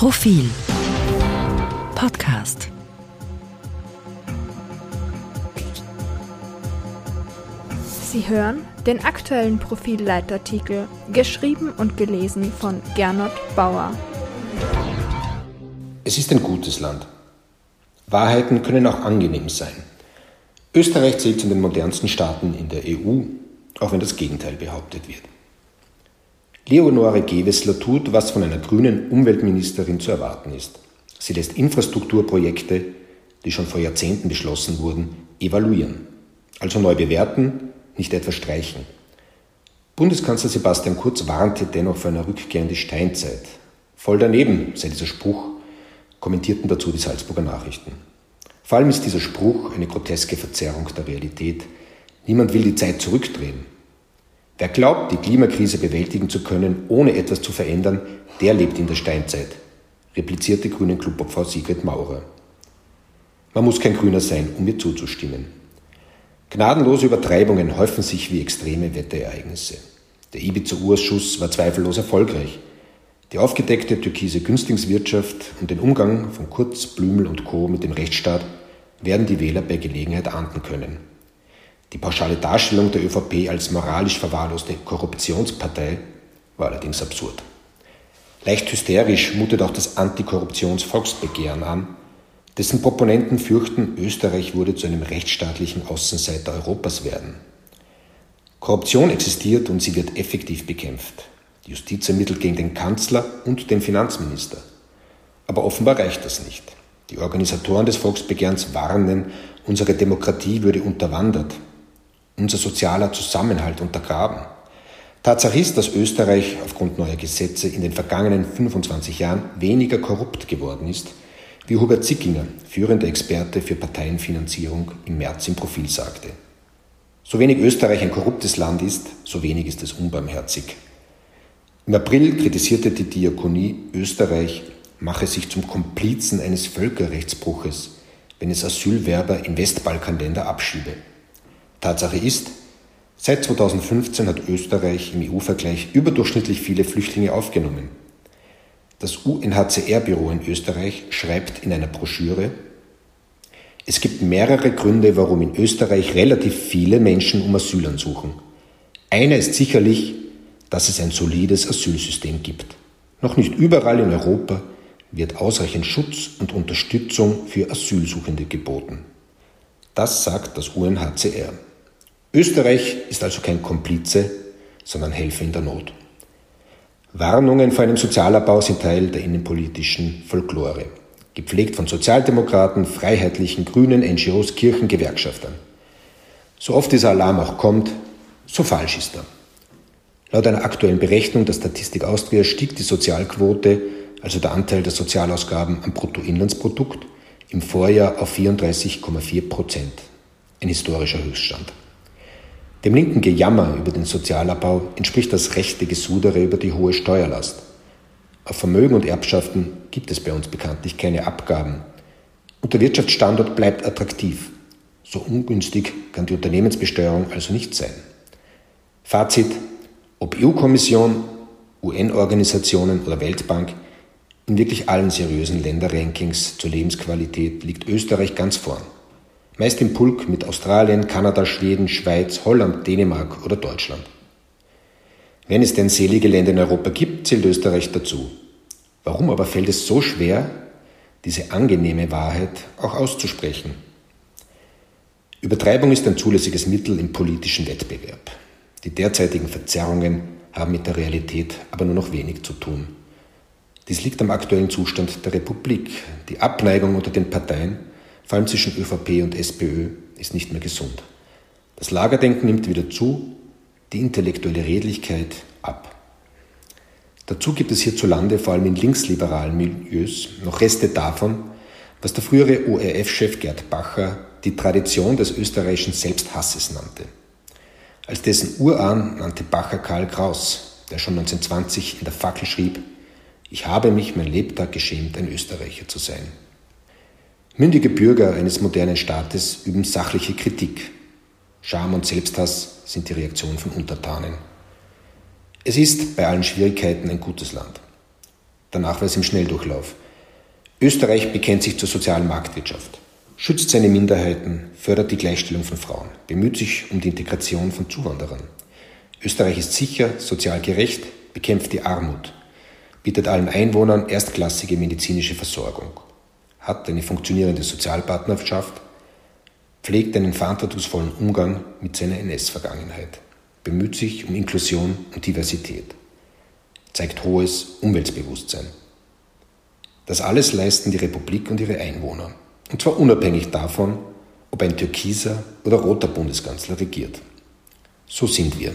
Profil Podcast Sie hören den aktuellen Profilleitartikel, geschrieben und gelesen von Gernot Bauer. Es ist ein gutes Land. Wahrheiten können auch angenehm sein. Österreich zählt zu den modernsten Staaten in der EU, auch wenn das Gegenteil behauptet wird. Leonore Gewessler tut, was von einer grünen Umweltministerin zu erwarten ist. Sie lässt Infrastrukturprojekte, die schon vor Jahrzehnten beschlossen wurden, evaluieren. Also neu bewerten, nicht etwa streichen. Bundeskanzler Sebastian Kurz warnte dennoch vor einer Rückkehr in die Steinzeit. Voll daneben sei dieser Spruch, kommentierten dazu die Salzburger Nachrichten. Vor allem ist dieser Spruch eine groteske Verzerrung der Realität. Niemand will die Zeit zurückdrehen. Wer glaubt, die Klimakrise bewältigen zu können, ohne etwas zu verändern, der lebt in der Steinzeit, replizierte Grünen Clubobfrau Sigrid Maurer. Man muss kein Grüner sein, um mir zuzustimmen. Gnadenlose Übertreibungen häufen sich wie extreme Wetterereignisse. Der Ibiza-Urschuss war zweifellos erfolgreich. Die aufgedeckte türkise Günstlingswirtschaft und den Umgang von Kurz, Blümel und Co. mit dem Rechtsstaat werden die Wähler bei Gelegenheit ahnden können. Die pauschale Darstellung der ÖVP als moralisch verwahrloste Korruptionspartei war allerdings absurd. Leicht hysterisch mutet auch das Antikorruptionsvolksbegehren an, dessen Proponenten fürchten, Österreich würde zu einem rechtsstaatlichen Außenseiter Europas werden. Korruption existiert und sie wird effektiv bekämpft. Die Justiz ermittelt gegen den Kanzler und den Finanzminister. Aber offenbar reicht das nicht. Die Organisatoren des Volksbegehrens warnen, unsere Demokratie würde unterwandert, unser sozialer Zusammenhalt untergraben. Tatsache ist, dass Österreich aufgrund neuer Gesetze in den vergangenen 25 Jahren weniger korrupt geworden ist, wie Hubert Zickinger, führender Experte für Parteienfinanzierung, im März im Profil sagte. So wenig Österreich ein korruptes Land ist, so wenig ist es unbarmherzig. Im April kritisierte die Diakonie, Österreich mache sich zum Komplizen eines Völkerrechtsbruches, wenn es Asylwerber in Westbalkanländer abschiebe. Tatsache ist, seit 2015 hat Österreich im EU-Vergleich überdurchschnittlich viele Flüchtlinge aufgenommen. Das UNHCR-Büro in Österreich schreibt in einer Broschüre, es gibt mehrere Gründe, warum in Österreich relativ viele Menschen um Asyl ansuchen. Einer ist sicherlich, dass es ein solides Asylsystem gibt. Noch nicht überall in Europa wird ausreichend Schutz und Unterstützung für Asylsuchende geboten. Das sagt das UNHCR. Österreich ist also kein Komplize, sondern Helfer in der Not. Warnungen vor einem Sozialabbau sind Teil der innenpolitischen Folklore, gepflegt von Sozialdemokraten, Freiheitlichen, Grünen, NGOs, Kirchen, Gewerkschaftern. So oft dieser Alarm auch kommt, so falsch ist er. Laut einer aktuellen Berechnung der Statistik Austria stieg die Sozialquote, also der Anteil der Sozialausgaben am Bruttoinlandsprodukt, im Vorjahr auf 34,4 Prozent, ein historischer Höchststand. Dem linken Gejammer über den Sozialabbau entspricht das rechte Gesudere über die hohe Steuerlast. Auf Vermögen und Erbschaften gibt es bei uns bekanntlich keine Abgaben. Und der Wirtschaftsstandort bleibt attraktiv. So ungünstig kann die Unternehmensbesteuerung also nicht sein. Fazit, ob EU-Kommission, UN-Organisationen oder Weltbank, in wirklich allen seriösen Länderrankings zur Lebensqualität liegt Österreich ganz vorn meist im Pulk mit Australien, Kanada, Schweden, Schweiz, Holland, Dänemark oder Deutschland. Wenn es denn selige Länder in Europa gibt, zählt Österreich dazu. Warum aber fällt es so schwer, diese angenehme Wahrheit auch auszusprechen? Übertreibung ist ein zulässiges Mittel im politischen Wettbewerb. Die derzeitigen Verzerrungen haben mit der Realität aber nur noch wenig zu tun. Dies liegt am aktuellen Zustand der Republik. Die Abneigung unter den Parteien vor allem zwischen ÖVP und SPÖ, ist nicht mehr gesund. Das Lagerdenken nimmt wieder zu, die intellektuelle Redlichkeit ab. Dazu gibt es hierzulande, vor allem in linksliberalen Milieus, noch Reste davon, was der frühere ORF-Chef Gerd Bacher die Tradition des österreichischen Selbsthasses nannte. Als dessen Urahn nannte Bacher Karl Kraus, der schon 1920 in der Fackel schrieb, ich habe mich mein Lebtag geschämt, ein Österreicher zu sein. Mündige Bürger eines modernen Staates üben sachliche Kritik. Scham und Selbsthass sind die Reaktion von Untertanen. Es ist bei allen Schwierigkeiten ein gutes Land. Der Nachweis im Schnelldurchlauf. Österreich bekennt sich zur sozialen Marktwirtschaft, schützt seine Minderheiten, fördert die Gleichstellung von Frauen, bemüht sich um die Integration von Zuwanderern. Österreich ist sicher, sozial gerecht, bekämpft die Armut, bietet allen Einwohnern erstklassige medizinische Versorgung, hat eine funktionierende Sozialpartnerschaft, pflegt einen verantwortungsvollen Umgang mit seiner NS-Vergangenheit, bemüht sich um Inklusion und Diversität, zeigt hohes Umweltbewusstsein. Das alles leisten die Republik und ihre Einwohner, und zwar unabhängig davon, ob ein türkiser oder roter Bundeskanzler regiert. So sind wir.